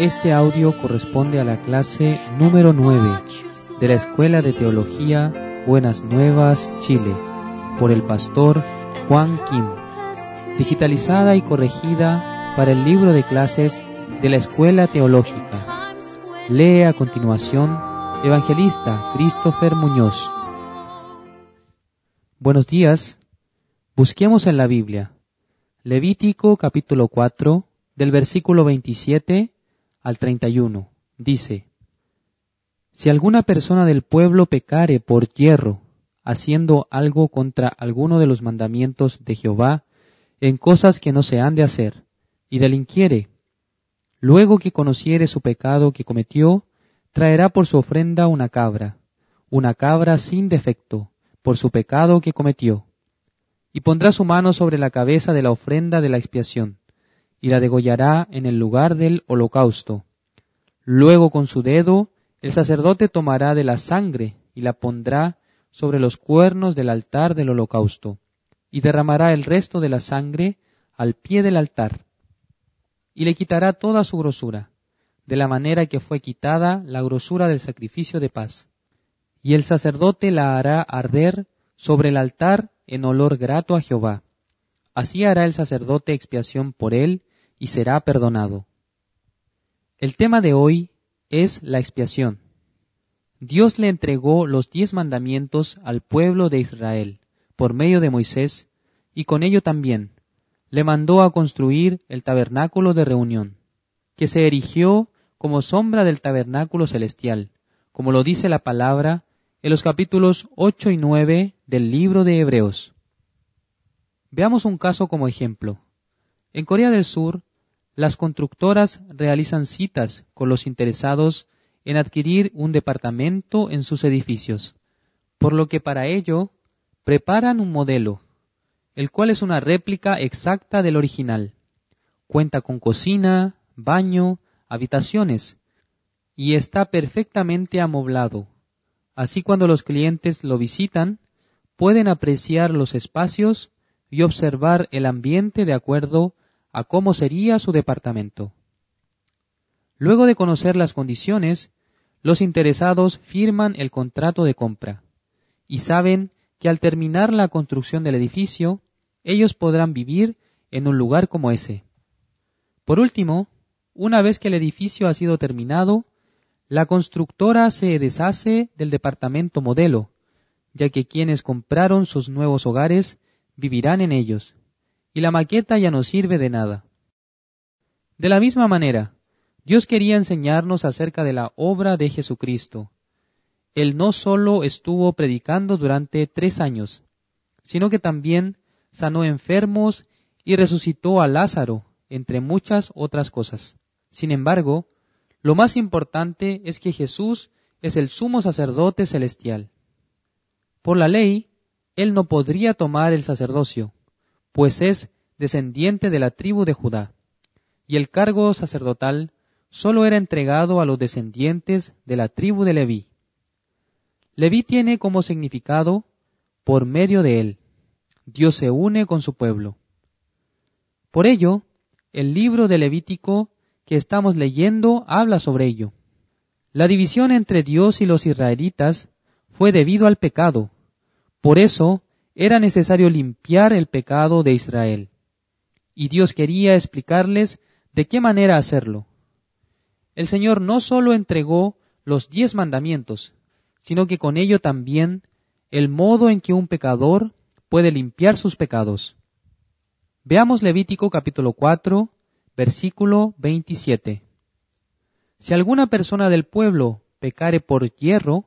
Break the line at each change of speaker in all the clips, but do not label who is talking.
Este audio corresponde a la clase número 9 de la Escuela de Teología Buenas Nuevas, Chile, por el pastor Juan Kim, digitalizada y corregida para el libro de clases de la Escuela Teológica. Lee a continuación Evangelista Christopher Muñoz. Buenos días. Busquemos en la Biblia. Levítico capítulo 4, del versículo 27 al 31. Dice, Si alguna persona del pueblo pecare por hierro, haciendo algo contra alguno de los mandamientos de Jehová, en cosas que no se han de hacer, y delinquiere, luego que conociere su pecado que cometió, traerá por su ofrenda una cabra, una cabra sin defecto, por su pecado que cometió. Y pondrá su mano sobre la cabeza de la ofrenda de la expiación, y la degollará en el lugar del holocausto. Luego con su dedo el sacerdote tomará de la sangre y la pondrá sobre los cuernos del altar del holocausto, y derramará el resto de la sangre al pie del altar, y le quitará toda su grosura, de la manera que fue quitada la grosura del sacrificio de paz y el sacerdote la hará arder sobre el altar en olor grato a Jehová. Así hará el sacerdote expiación por él y será perdonado. El tema de hoy es la expiación. Dios le entregó los diez mandamientos al pueblo de Israel por medio de Moisés y con ello también le mandó a construir el tabernáculo de reunión, que se erigió como sombra del tabernáculo celestial, como lo dice la palabra en los capítulos 8 y 9 del libro de Hebreos. Veamos un caso como ejemplo. En Corea del Sur, las constructoras realizan citas con los interesados en adquirir un departamento en sus edificios, por lo que para ello preparan un modelo, el cual es una réplica exacta del original. Cuenta con cocina, baño, habitaciones, y está perfectamente amoblado, Así cuando los clientes lo visitan, pueden apreciar los espacios y observar el ambiente de acuerdo a cómo sería su departamento. Luego de conocer las condiciones, los interesados firman el contrato de compra y saben que al terminar la construcción del edificio, ellos podrán vivir en un lugar como ese. Por último, una vez que el edificio ha sido terminado, la constructora se deshace del departamento modelo, ya que quienes compraron sus nuevos hogares vivirán en ellos, y la maqueta ya no sirve de nada. De la misma manera, Dios quería enseñarnos acerca de la obra de Jesucristo. Él no solo estuvo predicando durante tres años, sino que también sanó enfermos y resucitó a Lázaro, entre muchas otras cosas. Sin embargo, lo más importante es que Jesús es el sumo sacerdote celestial. Por la ley, él no podría tomar el sacerdocio, pues es descendiente de la tribu de Judá, y el cargo sacerdotal solo era entregado a los descendientes de la tribu de Leví. Leví tiene como significado por medio de él. Dios se une con su pueblo. Por ello, el libro de Levítico que estamos leyendo habla sobre ello. La división entre Dios y los israelitas fue debido al pecado. Por eso era necesario limpiar el pecado de Israel. Y Dios quería explicarles de qué manera hacerlo. El Señor no solo entregó los diez mandamientos, sino que con ello también el modo en que un pecador puede limpiar sus pecados. Veamos Levítico capítulo 4, Versículo 27. Si alguna persona del pueblo pecare por hierro,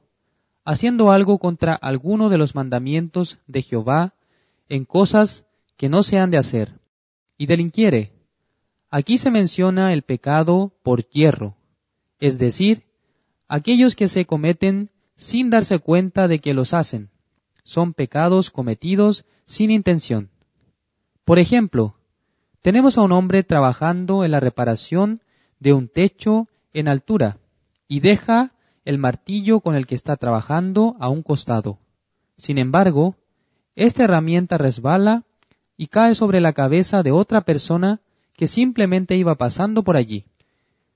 haciendo algo contra alguno de los mandamientos de Jehová en cosas que no se han de hacer, y delinquiere, aquí se menciona el pecado por hierro, es decir, aquellos que se cometen sin darse cuenta de que los hacen, son pecados cometidos sin intención. Por ejemplo, tenemos a un hombre trabajando en la reparación de un techo en altura y deja el martillo con el que está trabajando a un costado. Sin embargo, esta herramienta resbala y cae sobre la cabeza de otra persona que simplemente iba pasando por allí.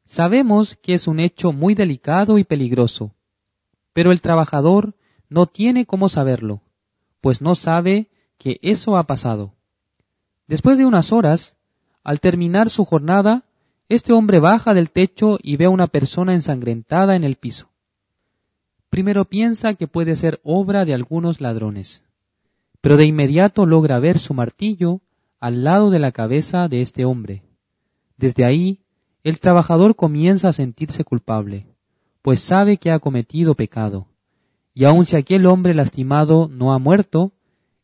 Sabemos que es un hecho muy delicado y peligroso, pero el trabajador no tiene cómo saberlo, pues no sabe que eso ha pasado. Después de unas horas, al terminar su jornada, este hombre baja del techo y ve a una persona ensangrentada en el piso. Primero piensa que puede ser obra de algunos ladrones, pero de inmediato logra ver su martillo al lado de la cabeza de este hombre. Desde ahí, el trabajador comienza a sentirse culpable, pues sabe que ha cometido pecado. Y aun si aquel hombre lastimado no ha muerto,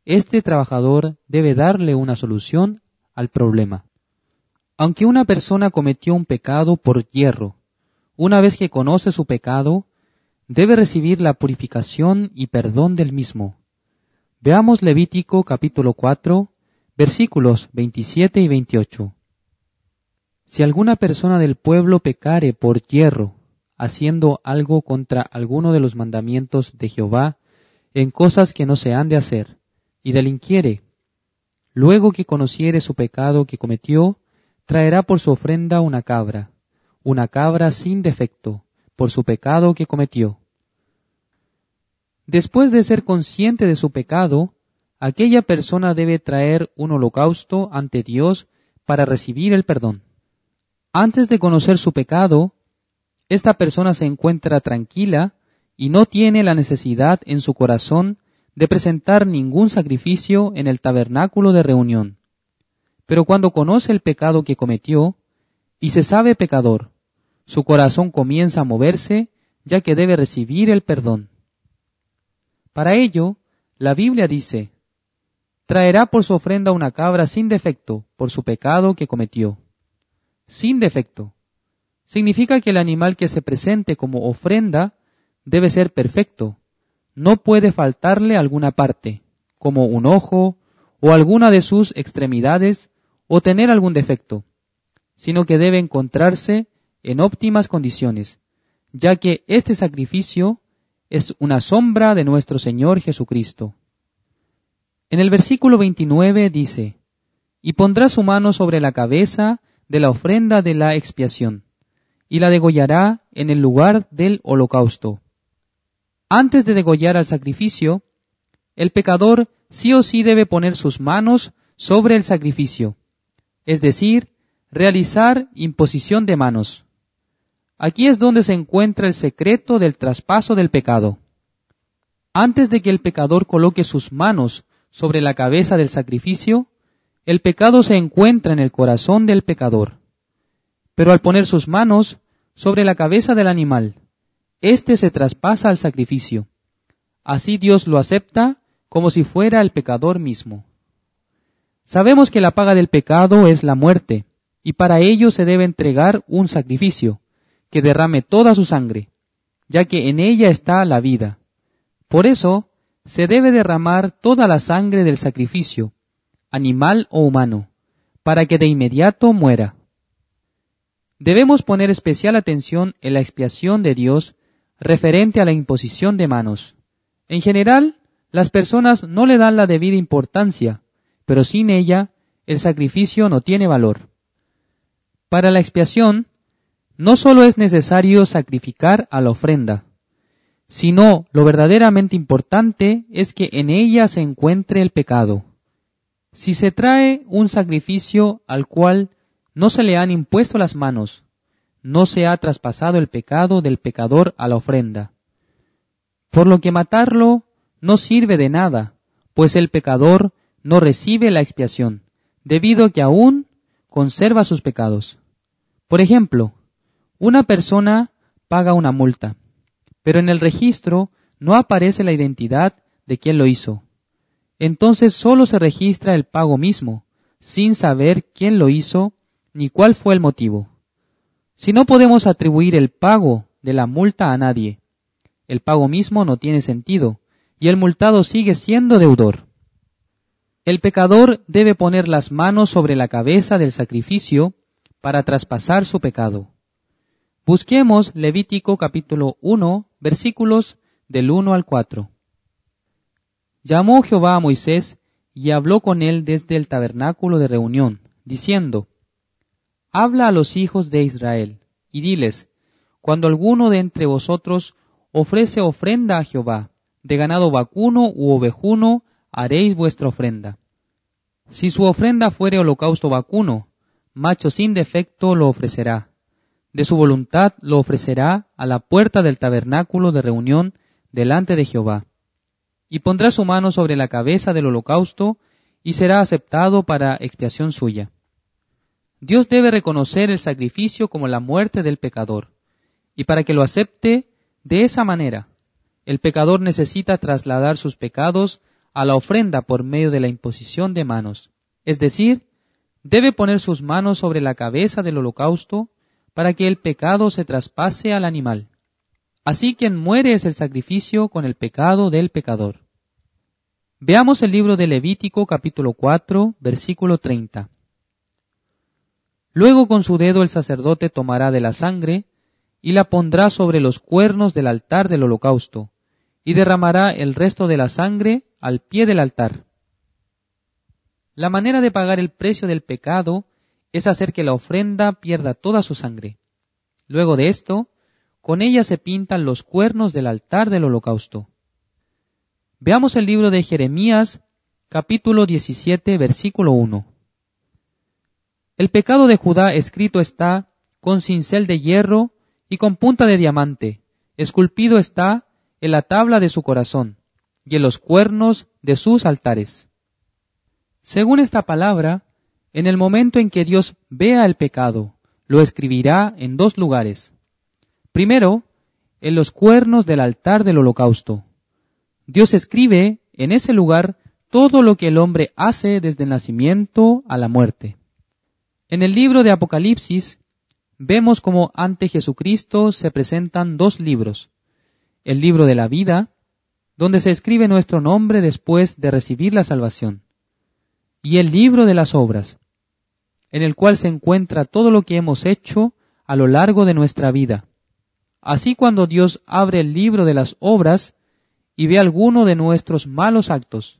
este trabajador debe darle una solución al problema. Aunque una persona cometió un pecado por hierro, una vez que conoce su pecado, debe recibir la purificación y perdón del mismo. Veamos Levítico capítulo 4, versículos 27 y 28. Si alguna persona del pueblo pecare por hierro, haciendo algo contra alguno de los mandamientos de Jehová, en cosas que no se han de hacer, y delinquiere, luego que conociere su pecado que cometió, traerá por su ofrenda una cabra, una cabra sin defecto, por su pecado que cometió. Después de ser consciente de su pecado, aquella persona debe traer un holocausto ante Dios para recibir el perdón. Antes de conocer su pecado, esta persona se encuentra tranquila y no tiene la necesidad en su corazón de presentar ningún sacrificio en el tabernáculo de reunión. Pero cuando conoce el pecado que cometió y se sabe pecador, su corazón comienza a moverse ya que debe recibir el perdón. Para ello, la Biblia dice, traerá por su ofrenda una cabra sin defecto por su pecado que cometió. Sin defecto. Significa que el animal que se presente como ofrenda debe ser perfecto. No puede faltarle alguna parte, como un ojo o alguna de sus extremidades o tener algún defecto, sino que debe encontrarse en óptimas condiciones, ya que este sacrificio es una sombra de nuestro Señor Jesucristo. En el versículo 29 dice, y pondrá su mano sobre la cabeza de la ofrenda de la expiación, y la degollará en el lugar del holocausto. Antes de degollar al sacrificio, el pecador sí o sí debe poner sus manos sobre el sacrificio, es decir, realizar imposición de manos. Aquí es donde se encuentra el secreto del traspaso del pecado. Antes de que el pecador coloque sus manos sobre la cabeza del sacrificio, el pecado se encuentra en el corazón del pecador. Pero al poner sus manos sobre la cabeza del animal, éste se traspasa al sacrificio. Así Dios lo acepta como si fuera el pecador mismo. Sabemos que la paga del pecado es la muerte, y para ello se debe entregar un sacrificio, que derrame toda su sangre, ya que en ella está la vida. Por eso, se debe derramar toda la sangre del sacrificio, animal o humano, para que de inmediato muera. Debemos poner especial atención en la expiación de Dios referente a la imposición de manos. En general, las personas no le dan la debida importancia, pero sin ella el sacrificio no tiene valor. Para la expiación, no solo es necesario sacrificar a la ofrenda, sino lo verdaderamente importante es que en ella se encuentre el pecado. Si se trae un sacrificio al cual no se le han impuesto las manos, no se ha traspasado el pecado del pecador a la ofrenda. Por lo que matarlo no sirve de nada, pues el pecador no recibe la expiación, debido a que aún conserva sus pecados. Por ejemplo, una persona paga una multa, pero en el registro no aparece la identidad de quien lo hizo. Entonces solo se registra el pago mismo, sin saber quién lo hizo ni cuál fue el motivo. Si no podemos atribuir el pago de la multa a nadie, el pago mismo no tiene sentido y el multado sigue siendo deudor. El pecador debe poner las manos sobre la cabeza del sacrificio para traspasar su pecado. Busquemos Levítico capítulo 1, versículos del 1 al 4. Llamó Jehová a Moisés y habló con él desde el tabernáculo de reunión, diciendo, Habla a los hijos de Israel, y diles, Cuando alguno de entre vosotros ofrece ofrenda a Jehová, de ganado vacuno u ovejuno, haréis vuestra ofrenda. Si su ofrenda fuere holocausto vacuno, macho sin defecto lo ofrecerá. De su voluntad lo ofrecerá a la puerta del tabernáculo de reunión delante de Jehová. Y pondrá su mano sobre la cabeza del holocausto y será aceptado para expiación suya. Dios debe reconocer el sacrificio como la muerte del pecador. Y para que lo acepte de esa manera, el pecador necesita trasladar sus pecados a la ofrenda por medio de la imposición de manos. Es decir, debe poner sus manos sobre la cabeza del holocausto para que el pecado se traspase al animal. Así quien muere es el sacrificio con el pecado del pecador. Veamos el libro de Levítico capítulo 4 versículo 30. Luego con su dedo el sacerdote tomará de la sangre y la pondrá sobre los cuernos del altar del holocausto, y derramará el resto de la sangre al pie del altar. La manera de pagar el precio del pecado es hacer que la ofrenda pierda toda su sangre. Luego de esto, con ella se pintan los cuernos del altar del holocausto. Veamos el libro de Jeremías, capítulo 17, versículo 1. El pecado de Judá escrito está con cincel de hierro y con punta de diamante, esculpido está en la tabla de su corazón y en los cuernos de sus altares. Según esta palabra, en el momento en que Dios vea el pecado, lo escribirá en dos lugares. Primero, en los cuernos del altar del holocausto. Dios escribe en ese lugar todo lo que el hombre hace desde el nacimiento a la muerte. En el libro de Apocalipsis vemos como ante Jesucristo se presentan dos libros. El libro de la vida, donde se escribe nuestro nombre después de recibir la salvación, y el libro de las obras, en el cual se encuentra todo lo que hemos hecho a lo largo de nuestra vida. Así cuando Dios abre el libro de las obras y ve alguno de nuestros malos actos,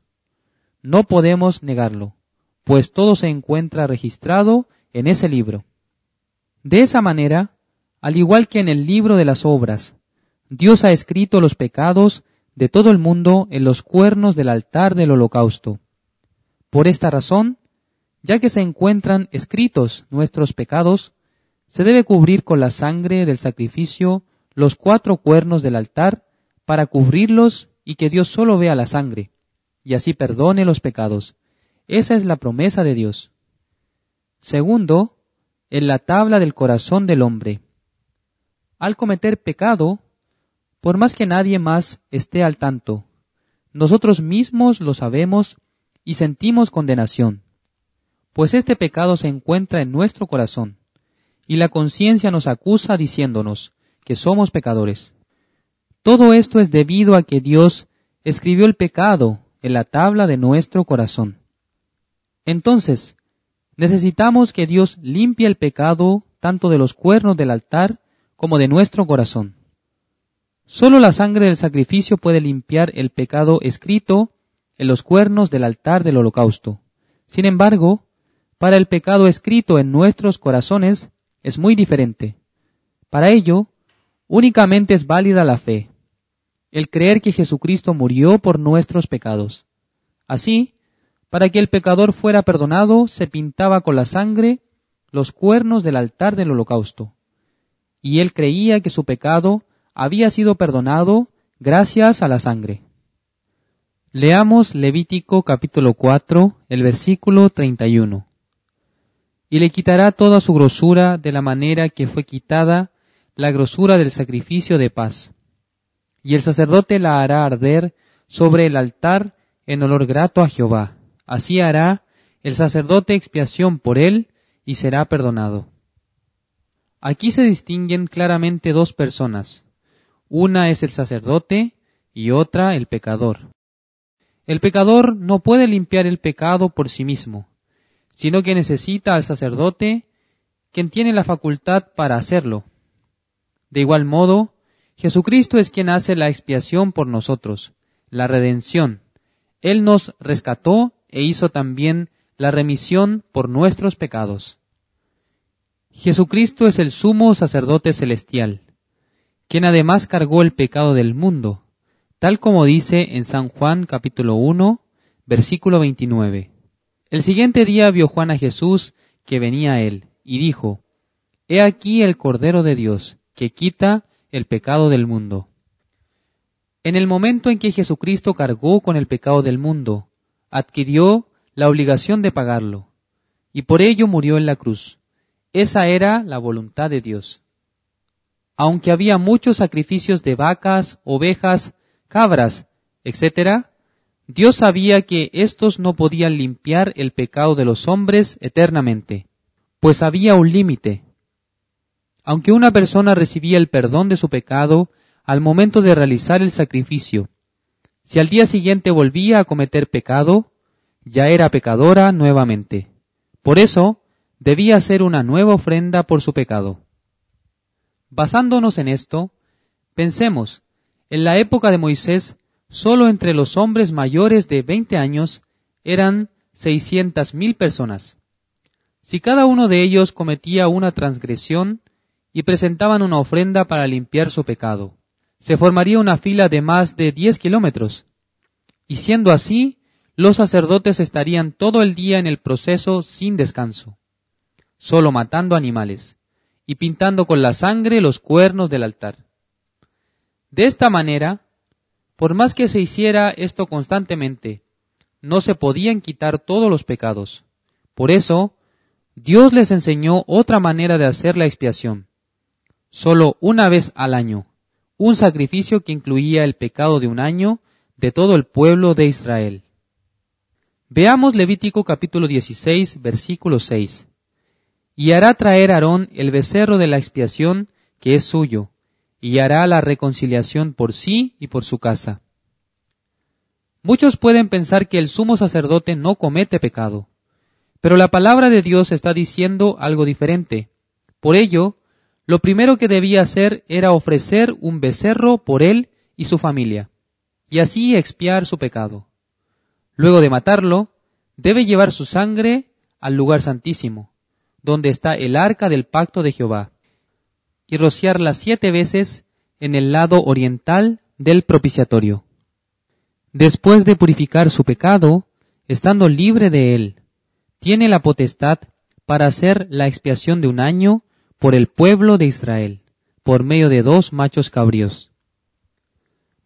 no podemos negarlo, pues todo se encuentra registrado en ese libro. De esa manera, al igual que en el libro de las obras, Dios ha escrito los pecados de todo el mundo en los cuernos del altar del holocausto. Por esta razón, ya que se encuentran escritos nuestros pecados, se debe cubrir con la sangre del sacrificio los cuatro cuernos del altar para cubrirlos y que Dios solo vea la sangre, y así perdone los pecados. Esa es la promesa de Dios. Segundo, en la tabla del corazón del hombre. Al cometer pecado, por más que nadie más esté al tanto, nosotros mismos lo sabemos y sentimos condenación, pues este pecado se encuentra en nuestro corazón, y la conciencia nos acusa diciéndonos que somos pecadores. Todo esto es debido a que Dios escribió el pecado en la tabla de nuestro corazón. Entonces, Necesitamos que Dios limpie el pecado tanto de los cuernos del altar como de nuestro corazón. Solo la sangre del sacrificio puede limpiar el pecado escrito en los cuernos del altar del holocausto. Sin embargo, para el pecado escrito en nuestros corazones es muy diferente. Para ello, únicamente es válida la fe, el creer que Jesucristo murió por nuestros pecados. Así, para que el pecador fuera perdonado, se pintaba con la sangre los cuernos del altar del holocausto. Y él creía que su pecado había sido perdonado gracias a la sangre. Leamos Levítico capítulo 4, el versículo 31. Y le quitará toda su grosura de la manera que fue quitada la grosura del sacrificio de paz. Y el sacerdote la hará arder sobre el altar en olor grato a Jehová. Así hará el sacerdote expiación por él y será perdonado. Aquí se distinguen claramente dos personas. Una es el sacerdote y otra el pecador. El pecador no puede limpiar el pecado por sí mismo, sino que necesita al sacerdote, quien tiene la facultad para hacerlo. De igual modo, Jesucristo es quien hace la expiación por nosotros, la redención. Él nos rescató e hizo también la remisión por nuestros pecados. Jesucristo es el sumo sacerdote celestial, quien además cargó el pecado del mundo, tal como dice en San Juan capítulo 1, versículo 29. El siguiente día vio Juan a Jesús que venía a él, y dijo, He aquí el Cordero de Dios, que quita el pecado del mundo. En el momento en que Jesucristo cargó con el pecado del mundo, adquirió la obligación de pagarlo, y por ello murió en la cruz. Esa era la voluntad de Dios. Aunque había muchos sacrificios de vacas, ovejas, cabras, etc., Dios sabía que éstos no podían limpiar el pecado de los hombres eternamente, pues había un límite. Aunque una persona recibía el perdón de su pecado al momento de realizar el sacrificio, si al día siguiente volvía a cometer pecado, ya era pecadora nuevamente. Por eso, debía hacer una nueva ofrenda por su pecado. Basándonos en esto, pensemos, en la época de Moisés, solo entre los hombres mayores de 20 años eran seiscientas mil personas. Si cada uno de ellos cometía una transgresión y presentaban una ofrenda para limpiar su pecado, se formaría una fila de más de diez kilómetros. Y siendo así, los sacerdotes estarían todo el día en el proceso sin descanso, solo matando animales y pintando con la sangre los cuernos del altar. De esta manera, por más que se hiciera esto constantemente, no se podían quitar todos los pecados. Por eso, Dios les enseñó otra manera de hacer la expiación. Solo una vez al año, un sacrificio que incluía el pecado de un año de todo el pueblo de Israel. Veamos Levítico capítulo 16, versículo 6. Y hará traer Aarón el becerro de la expiación que es suyo, y hará la reconciliación por sí y por su casa. Muchos pueden pensar que el sumo sacerdote no comete pecado, pero la palabra de Dios está diciendo algo diferente. Por ello, lo primero que debía hacer era ofrecer un becerro por él y su familia, y así expiar su pecado. Luego de matarlo, debe llevar su sangre al lugar santísimo, donde está el arca del pacto de Jehová, y rociarla siete veces en el lado oriental del propiciatorio. Después de purificar su pecado, estando libre de él, tiene la potestad para hacer la expiación de un año por el pueblo de Israel, por medio de dos machos cabríos.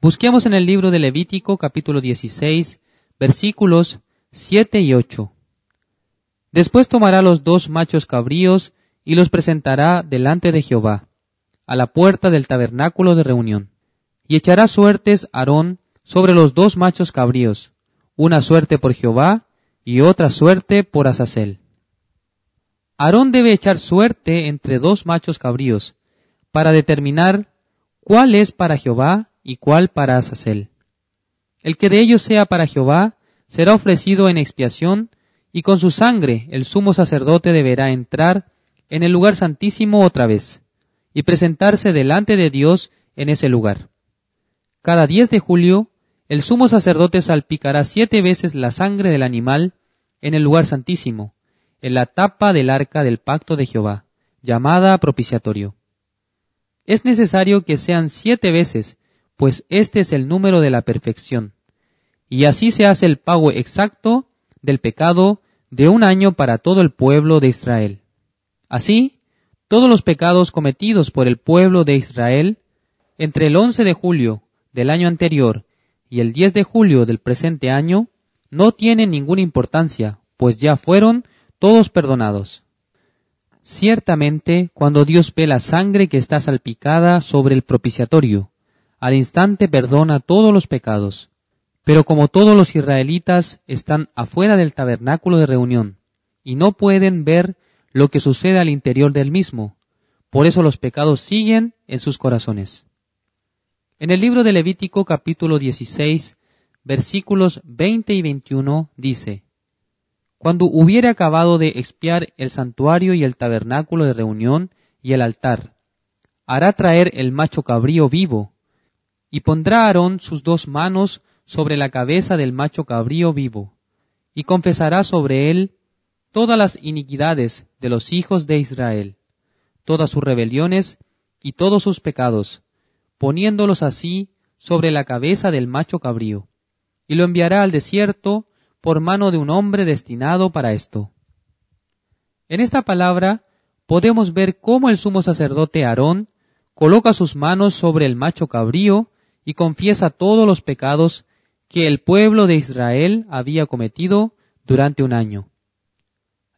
Busquemos en el libro de Levítico capítulo 16 versículos 7 y 8. Después tomará los dos machos cabríos y los presentará delante de Jehová, a la puerta del tabernáculo de reunión, y echará suertes Aarón sobre los dos machos cabríos, una suerte por Jehová y otra suerte por Azazel. Aarón debe echar suerte entre dos machos cabríos, para determinar cuál es para Jehová y cuál para Azazel. El que de ellos sea para Jehová será ofrecido en expiación, y con su sangre el sumo sacerdote deberá entrar en el lugar santísimo otra vez, y presentarse delante de Dios en ese lugar. Cada diez de julio, el sumo sacerdote salpicará siete veces la sangre del animal en el lugar santísimo, en la tapa del arca del pacto de Jehová, llamada propiciatorio. Es necesario que sean siete veces, pues este es el número de la perfección. Y así se hace el pago exacto del pecado de un año para todo el pueblo de Israel. Así, todos los pecados cometidos por el pueblo de Israel entre el 11 de julio del año anterior y el 10 de julio del presente año no tienen ninguna importancia, pues ya fueron todos perdonados. Ciertamente, cuando Dios ve la sangre que está salpicada sobre el propiciatorio, al instante perdona todos los pecados. Pero como todos los israelitas están afuera del tabernáculo de reunión y no pueden ver lo que sucede al interior del mismo, por eso los pecados siguen en sus corazones. En el libro de Levítico capítulo 16, versículos 20 y 21 dice, Cuando hubiere acabado de expiar el santuario y el tabernáculo de reunión y el altar, hará traer el macho cabrío vivo, y pondrá Aarón sus dos manos sobre la cabeza del macho cabrío vivo, y confesará sobre él todas las iniquidades de los hijos de Israel, todas sus rebeliones y todos sus pecados, poniéndolos así sobre la cabeza del macho cabrío, y lo enviará al desierto por mano de un hombre destinado para esto. En esta palabra podemos ver cómo el sumo sacerdote Aarón coloca sus manos sobre el macho cabrío y confiesa todos los pecados que el pueblo de Israel había cometido durante un año,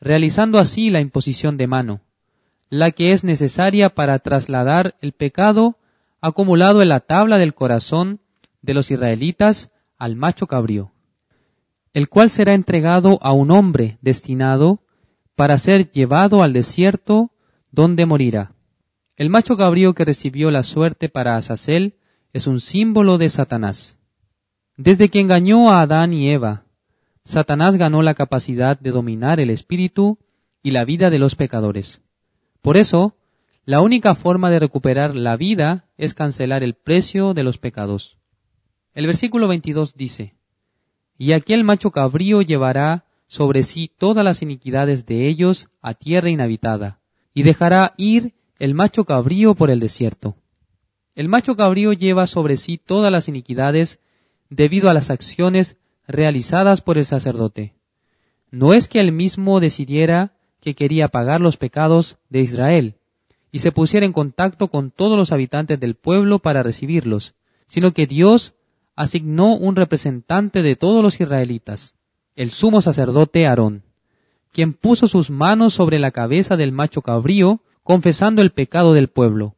realizando así la imposición de mano, la que es necesaria para trasladar el pecado acumulado en la tabla del corazón de los israelitas al macho cabrío, el cual será entregado a un hombre destinado para ser llevado al desierto donde morirá. El macho cabrío que recibió la suerte para Azazel es un símbolo de Satanás. Desde que engañó a Adán y Eva, Satanás ganó la capacidad de dominar el espíritu y la vida de los pecadores. Por eso, la única forma de recuperar la vida es cancelar el precio de los pecados. El versículo 22 dice, Y aquel macho cabrío llevará sobre sí todas las iniquidades de ellos a tierra inhabitada, y dejará ir el macho cabrío por el desierto. El macho cabrío lleva sobre sí todas las iniquidades debido a las acciones realizadas por el sacerdote. No es que él mismo decidiera que quería pagar los pecados de Israel y se pusiera en contacto con todos los habitantes del pueblo para recibirlos, sino que Dios asignó un representante de todos los israelitas, el sumo sacerdote Aarón, quien puso sus manos sobre la cabeza del macho cabrío, confesando el pecado del pueblo,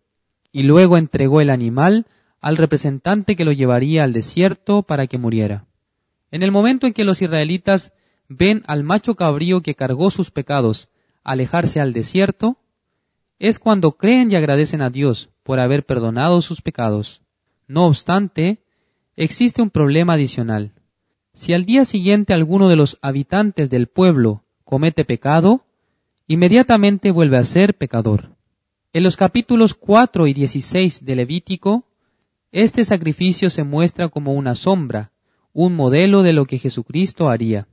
y luego entregó el animal al representante que lo llevaría al desierto para que muriera. En el momento en que los israelitas ven al macho cabrío que cargó sus pecados alejarse al desierto, es cuando creen y agradecen a Dios por haber perdonado sus pecados. No obstante, existe un problema adicional. Si al día siguiente alguno de los habitantes del pueblo comete pecado, inmediatamente vuelve a ser pecador. En los capítulos 4 y 16 de Levítico, este sacrificio se muestra como una sombra, un modelo de lo que Jesucristo haría.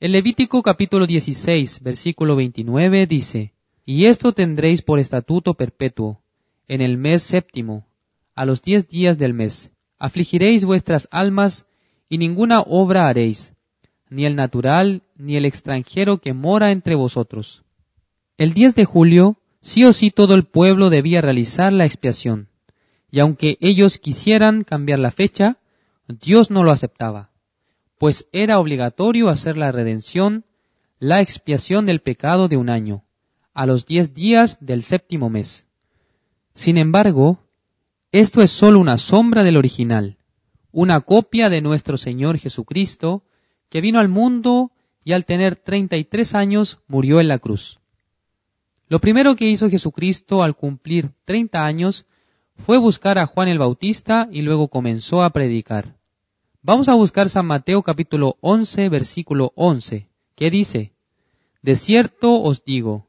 El Levítico capítulo 16, versículo 29 dice, Y esto tendréis por estatuto perpetuo, en el mes séptimo, a los diez días del mes. Afligiréis vuestras almas y ninguna obra haréis, ni el natural, ni el extranjero que mora entre vosotros. El 10 de julio, sí o sí todo el pueblo debía realizar la expiación, y aunque ellos quisieran cambiar la fecha, Dios no lo aceptaba pues era obligatorio hacer la redención, la expiación del pecado de un año, a los diez días del séptimo mes. Sin embargo, esto es sólo una sombra del original, una copia de nuestro Señor Jesucristo, que vino al mundo y al tener treinta y tres años murió en la cruz. Lo primero que hizo Jesucristo al cumplir treinta años fue buscar a Juan el Bautista y luego comenzó a predicar. Vamos a buscar San Mateo capítulo 11, versículo 11, que dice, De cierto os digo,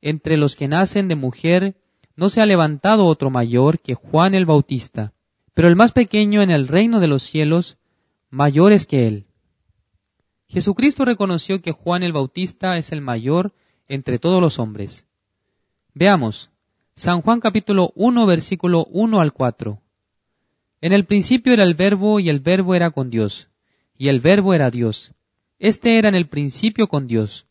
entre los que nacen de mujer no se ha levantado otro mayor que Juan el Bautista, pero el más pequeño en el reino de los cielos, mayor es que él. Jesucristo reconoció que Juan el Bautista es el mayor entre todos los hombres. Veamos, San Juan capítulo 1, versículo 1 al 4. En el principio era el verbo y el verbo era con Dios, y el verbo era Dios. Este era en el principio con Dios.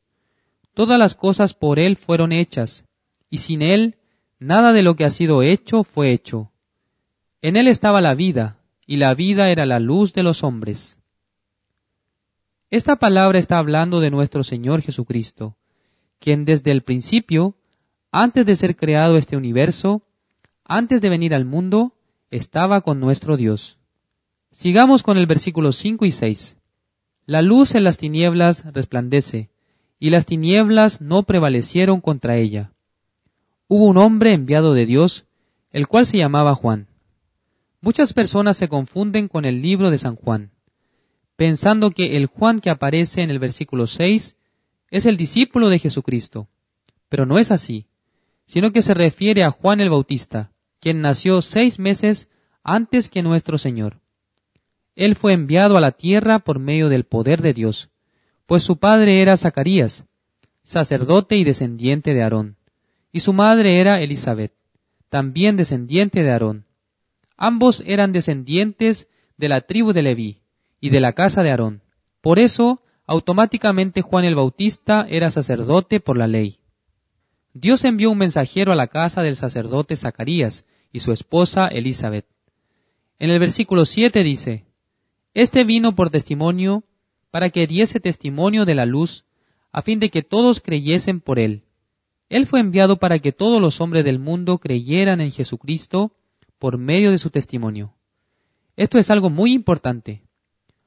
Todas las cosas por Él fueron hechas, y sin Él nada de lo que ha sido hecho fue hecho. En Él estaba la vida, y la vida era la luz de los hombres. Esta palabra está hablando de nuestro Señor Jesucristo, quien desde el principio, antes de ser creado este universo, antes de venir al mundo, estaba con nuestro Dios. Sigamos con el versículo 5 y 6. La luz en las tinieblas resplandece, y las tinieblas no prevalecieron contra ella. Hubo un hombre enviado de Dios, el cual se llamaba Juan. Muchas personas se confunden con el libro de San Juan, pensando que el Juan que aparece en el versículo 6 es el discípulo de Jesucristo. Pero no es así, sino que se refiere a Juan el Bautista, quien nació seis meses antes que nuestro Señor. Él fue enviado a la tierra por medio del poder de Dios, pues su padre era Zacarías, sacerdote y descendiente de Aarón, y su madre era Elizabeth, también descendiente de Aarón. Ambos eran descendientes de la tribu de Leví y de la casa de Aarón. Por eso, automáticamente Juan el Bautista era sacerdote por la ley. Dios envió un mensajero a la casa del sacerdote Zacarías y su esposa Elizabeth. En el versículo 7 dice, Este vino por testimonio para que diese testimonio de la luz, a fin de que todos creyesen por él. Él fue enviado para que todos los hombres del mundo creyeran en Jesucristo por medio de su testimonio. Esto es algo muy importante.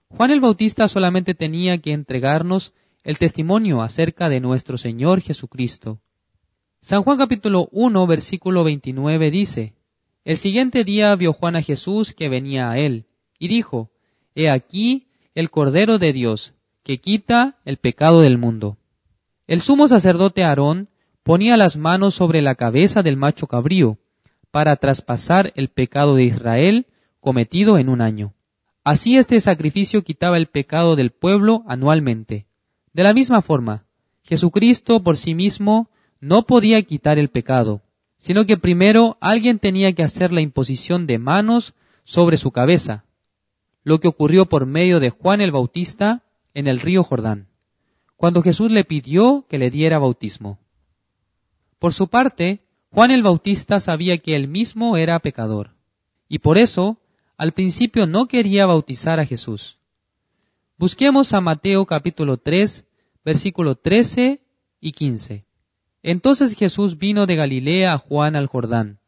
Juan el Bautista solamente tenía que entregarnos el testimonio acerca de nuestro Señor Jesucristo. San Juan capítulo 1 versículo 29 dice, El siguiente día vio Juan a Jesús que venía a él, y dijo, He aquí el Cordero de Dios, que quita el pecado del mundo. El sumo sacerdote Aarón ponía las manos sobre la cabeza del macho cabrío, para traspasar el pecado de Israel cometido en un año. Así este sacrificio quitaba el pecado del pueblo anualmente. De la misma forma, Jesucristo por sí mismo no podía quitar el pecado, sino que primero alguien tenía que hacer la imposición de manos sobre su cabeza, lo que ocurrió por medio de Juan el Bautista en el río Jordán, cuando Jesús le pidió que le diera bautismo. Por su parte, Juan el Bautista sabía que él mismo era pecador, y por eso al principio no quería bautizar a Jesús. Busquemos a Mateo capítulo 3, versículo 13 y 15. Entonces Jesús vino de Galilea a Juan al Jordán,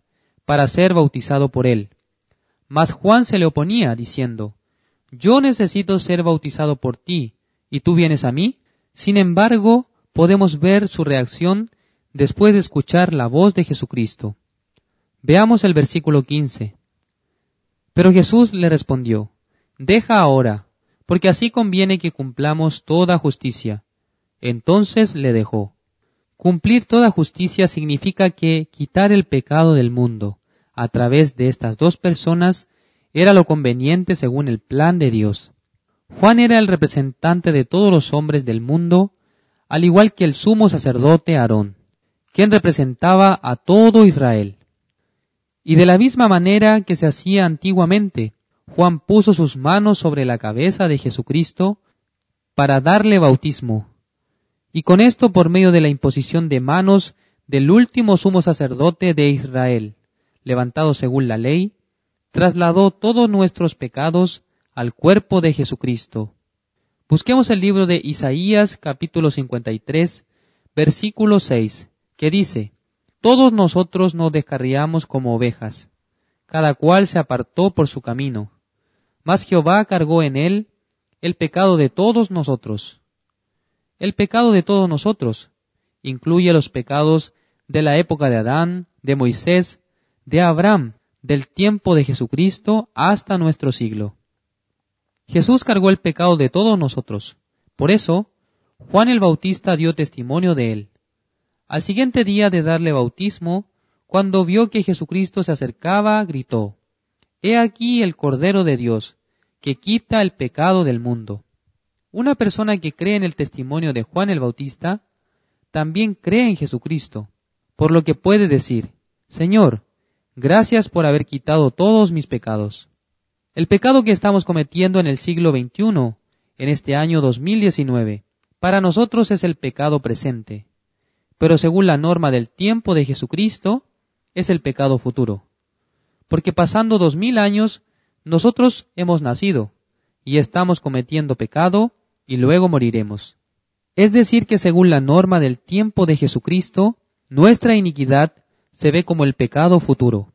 para ser bautizado por él. Mas Juan se le oponía, diciendo, Yo necesito ser bautizado por ti, ¿y tú vienes a mí? Sin embargo, podemos ver su reacción después de escuchar la voz de Jesucristo. Veamos el versículo 15. Pero Jesús le respondió, Deja ahora, porque así conviene que cumplamos toda justicia. Entonces le dejó. Cumplir toda justicia significa que quitar el pecado del mundo a través de estas dos personas era lo conveniente según el plan de Dios. Juan era el representante de todos los hombres del mundo, al igual que el sumo sacerdote Aarón, quien representaba a todo Israel. Y de la misma manera que se hacía antiguamente, Juan puso sus manos sobre la cabeza de Jesucristo para darle bautismo y con esto por medio de la imposición de manos del último sumo sacerdote de Israel, levantado según la ley, trasladó todos nuestros pecados al cuerpo de Jesucristo. Busquemos el libro de Isaías capítulo 53, versículo 6, que dice, Todos nosotros nos descarriamos como ovejas, cada cual se apartó por su camino, mas Jehová cargó en él el pecado de todos nosotros. El pecado de todos nosotros incluye los pecados de la época de Adán, de Moisés, de Abraham, del tiempo de Jesucristo hasta nuestro siglo. Jesús cargó el pecado de todos nosotros. Por eso, Juan el Bautista dio testimonio de él. Al siguiente día de darle bautismo, cuando vio que Jesucristo se acercaba, gritó, He aquí el Cordero de Dios, que quita el pecado del mundo. Una persona que cree en el testimonio de Juan el Bautista, también cree en Jesucristo, por lo que puede decir, Señor, gracias por haber quitado todos mis pecados. El pecado que estamos cometiendo en el siglo XXI, en este año 2019, para nosotros es el pecado presente, pero según la norma del tiempo de Jesucristo, es el pecado futuro. Porque pasando dos mil años, nosotros hemos nacido y estamos cometiendo pecado y luego moriremos. Es decir, que según la norma del tiempo de Jesucristo, nuestra iniquidad se ve como el pecado futuro.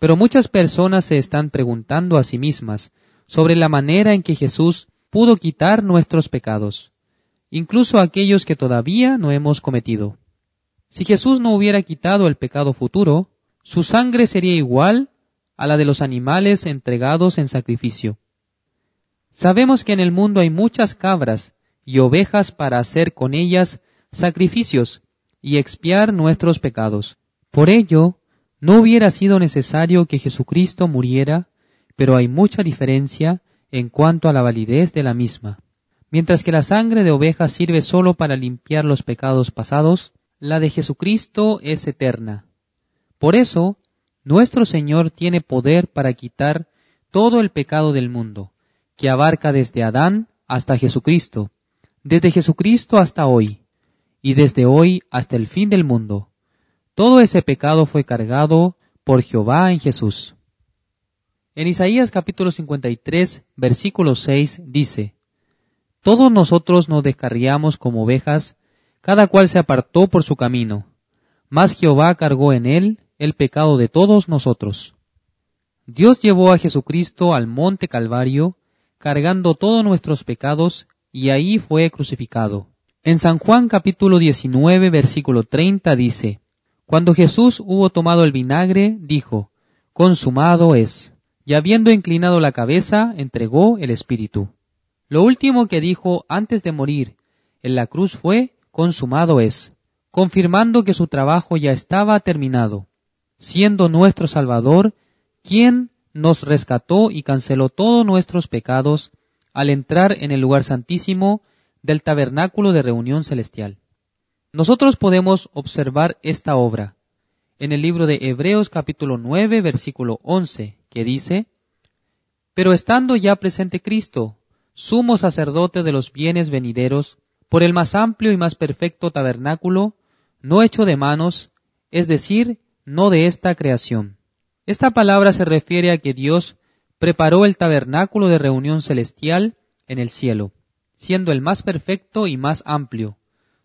Pero muchas personas se están preguntando a sí mismas sobre la manera en que Jesús pudo quitar nuestros pecados, incluso aquellos que todavía no hemos cometido. Si Jesús no hubiera quitado el pecado futuro, su sangre sería igual a la de los animales entregados en sacrificio. Sabemos que en el mundo hay muchas cabras y ovejas para hacer con ellas sacrificios y expiar nuestros pecados. Por ello, no hubiera sido necesario que Jesucristo muriera, pero hay mucha diferencia en cuanto a la validez de la misma. Mientras que la sangre de oveja sirve solo para limpiar los pecados pasados, la de Jesucristo es eterna. Por eso, nuestro Señor tiene poder para quitar todo el pecado del mundo, que abarca desde Adán hasta Jesucristo, desde Jesucristo hasta hoy, y desde hoy hasta el fin del mundo. Todo ese pecado fue cargado por Jehová en Jesús. En Isaías capítulo 53, versículo 6 dice, Todos nosotros nos descarriamos como ovejas, cada cual se apartó por su camino, mas Jehová cargó en él el pecado de todos nosotros. Dios llevó a Jesucristo al monte Calvario, cargando todos nuestros pecados, y ahí fue crucificado. En San Juan capítulo 19, versículo 30 dice, Cuando Jesús hubo tomado el vinagre, dijo, Consumado es y habiendo inclinado la cabeza, entregó el Espíritu. Lo último que dijo antes de morir en la cruz fue, consumado es, confirmando que su trabajo ya estaba terminado, siendo nuestro Salvador quien nos rescató y canceló todos nuestros pecados al entrar en el lugar santísimo del tabernáculo de reunión celestial. Nosotros podemos observar esta obra en el libro de Hebreos capítulo 9 versículo 11 que dice, Pero estando ya presente Cristo, sumo sacerdote de los bienes venideros, por el más amplio y más perfecto tabernáculo, no hecho de manos, es decir, no de esta creación. Esta palabra se refiere a que Dios preparó el tabernáculo de reunión celestial en el cielo, siendo el más perfecto y más amplio,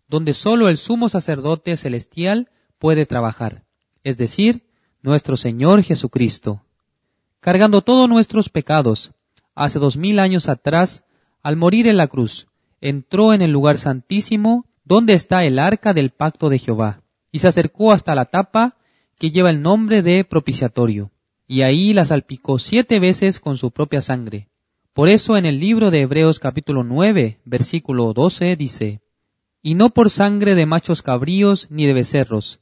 donde sólo el sumo sacerdote celestial puede trabajar, es decir, nuestro Señor Jesucristo. Cargando todos nuestros pecados, hace dos mil años atrás, al morir en la cruz, entró en el lugar santísimo donde está el arca del pacto de Jehová, y se acercó hasta la tapa que lleva el nombre de propiciatorio, y ahí la salpicó siete veces con su propia sangre. Por eso en el libro de Hebreos capítulo 9, versículo 12 dice, Y no por sangre de machos cabríos ni de becerros,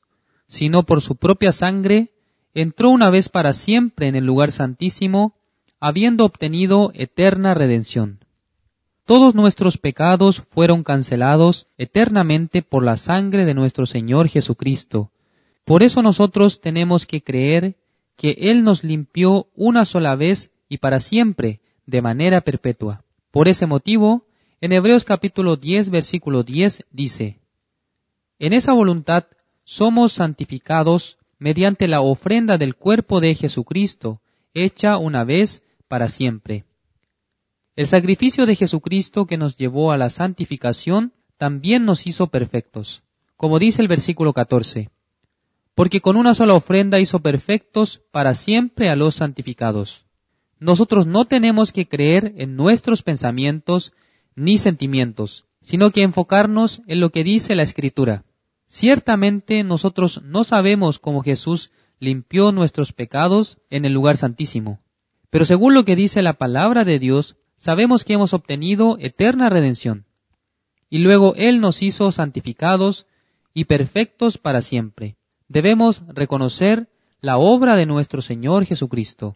sino por su propia sangre entró una vez para siempre en el lugar santísimo, habiendo obtenido eterna redención. Todos nuestros pecados fueron cancelados eternamente por la sangre de nuestro Señor Jesucristo. Por eso nosotros tenemos que creer que Él nos limpió una sola vez y para siempre, de manera perpetua. Por ese motivo, en Hebreos capítulo 10, versículo 10 dice, En esa voluntad somos santificados mediante la ofrenda del cuerpo de Jesucristo, hecha una vez para siempre. El sacrificio de Jesucristo que nos llevó a la santificación también nos hizo perfectos, como dice el versículo 14, porque con una sola ofrenda hizo perfectos para siempre a los santificados. Nosotros no tenemos que creer en nuestros pensamientos ni sentimientos, sino que enfocarnos en lo que dice la Escritura. Ciertamente nosotros no sabemos cómo Jesús limpió nuestros pecados en el lugar santísimo, pero según lo que dice la palabra de Dios, sabemos que hemos obtenido eterna redención. Y luego Él nos hizo santificados y perfectos para siempre. Debemos reconocer la obra de nuestro Señor Jesucristo.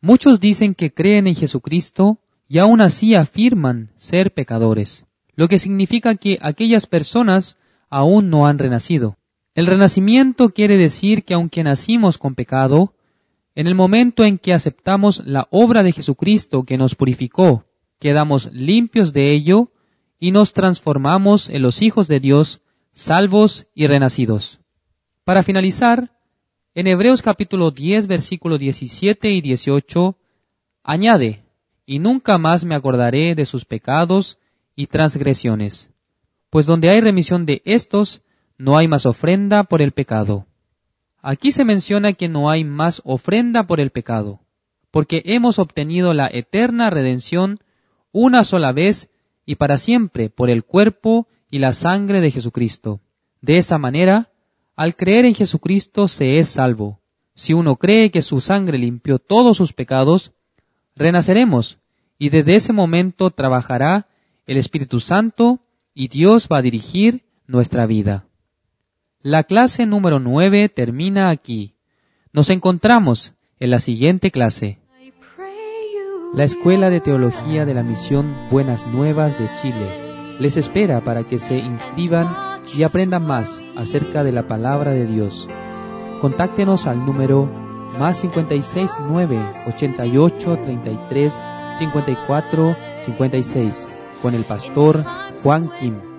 Muchos dicen que creen en Jesucristo y aún así afirman ser pecadores, lo que significa que aquellas personas aún no han renacido. El renacimiento quiere decir que aunque nacimos con pecado, en el momento en que aceptamos la obra de Jesucristo que nos purificó, quedamos limpios de ello y nos transformamos en los hijos de Dios, salvos y renacidos. Para finalizar, en Hebreos capítulo 10, versículo 17 y 18, añade, y nunca más me acordaré de sus pecados y transgresiones pues donde hay remisión de estos, no hay más ofrenda por el pecado. Aquí se menciona que no hay más ofrenda por el pecado, porque hemos obtenido la eterna redención una sola vez y para siempre por el cuerpo y la sangre de Jesucristo. De esa manera, al creer en Jesucristo se es salvo. Si uno cree que su sangre limpió todos sus pecados, renaceremos y desde ese momento trabajará el Espíritu Santo y Dios va a dirigir nuestra vida. La clase número 9 termina aquí. Nos encontramos en la siguiente clase. La Escuela de Teología de la Misión Buenas Nuevas de Chile les espera para que se inscriban y aprendan más acerca de la palabra de Dios. Contáctenos al número más 56 9 88 33 54 56 con el pastor Juan Kim.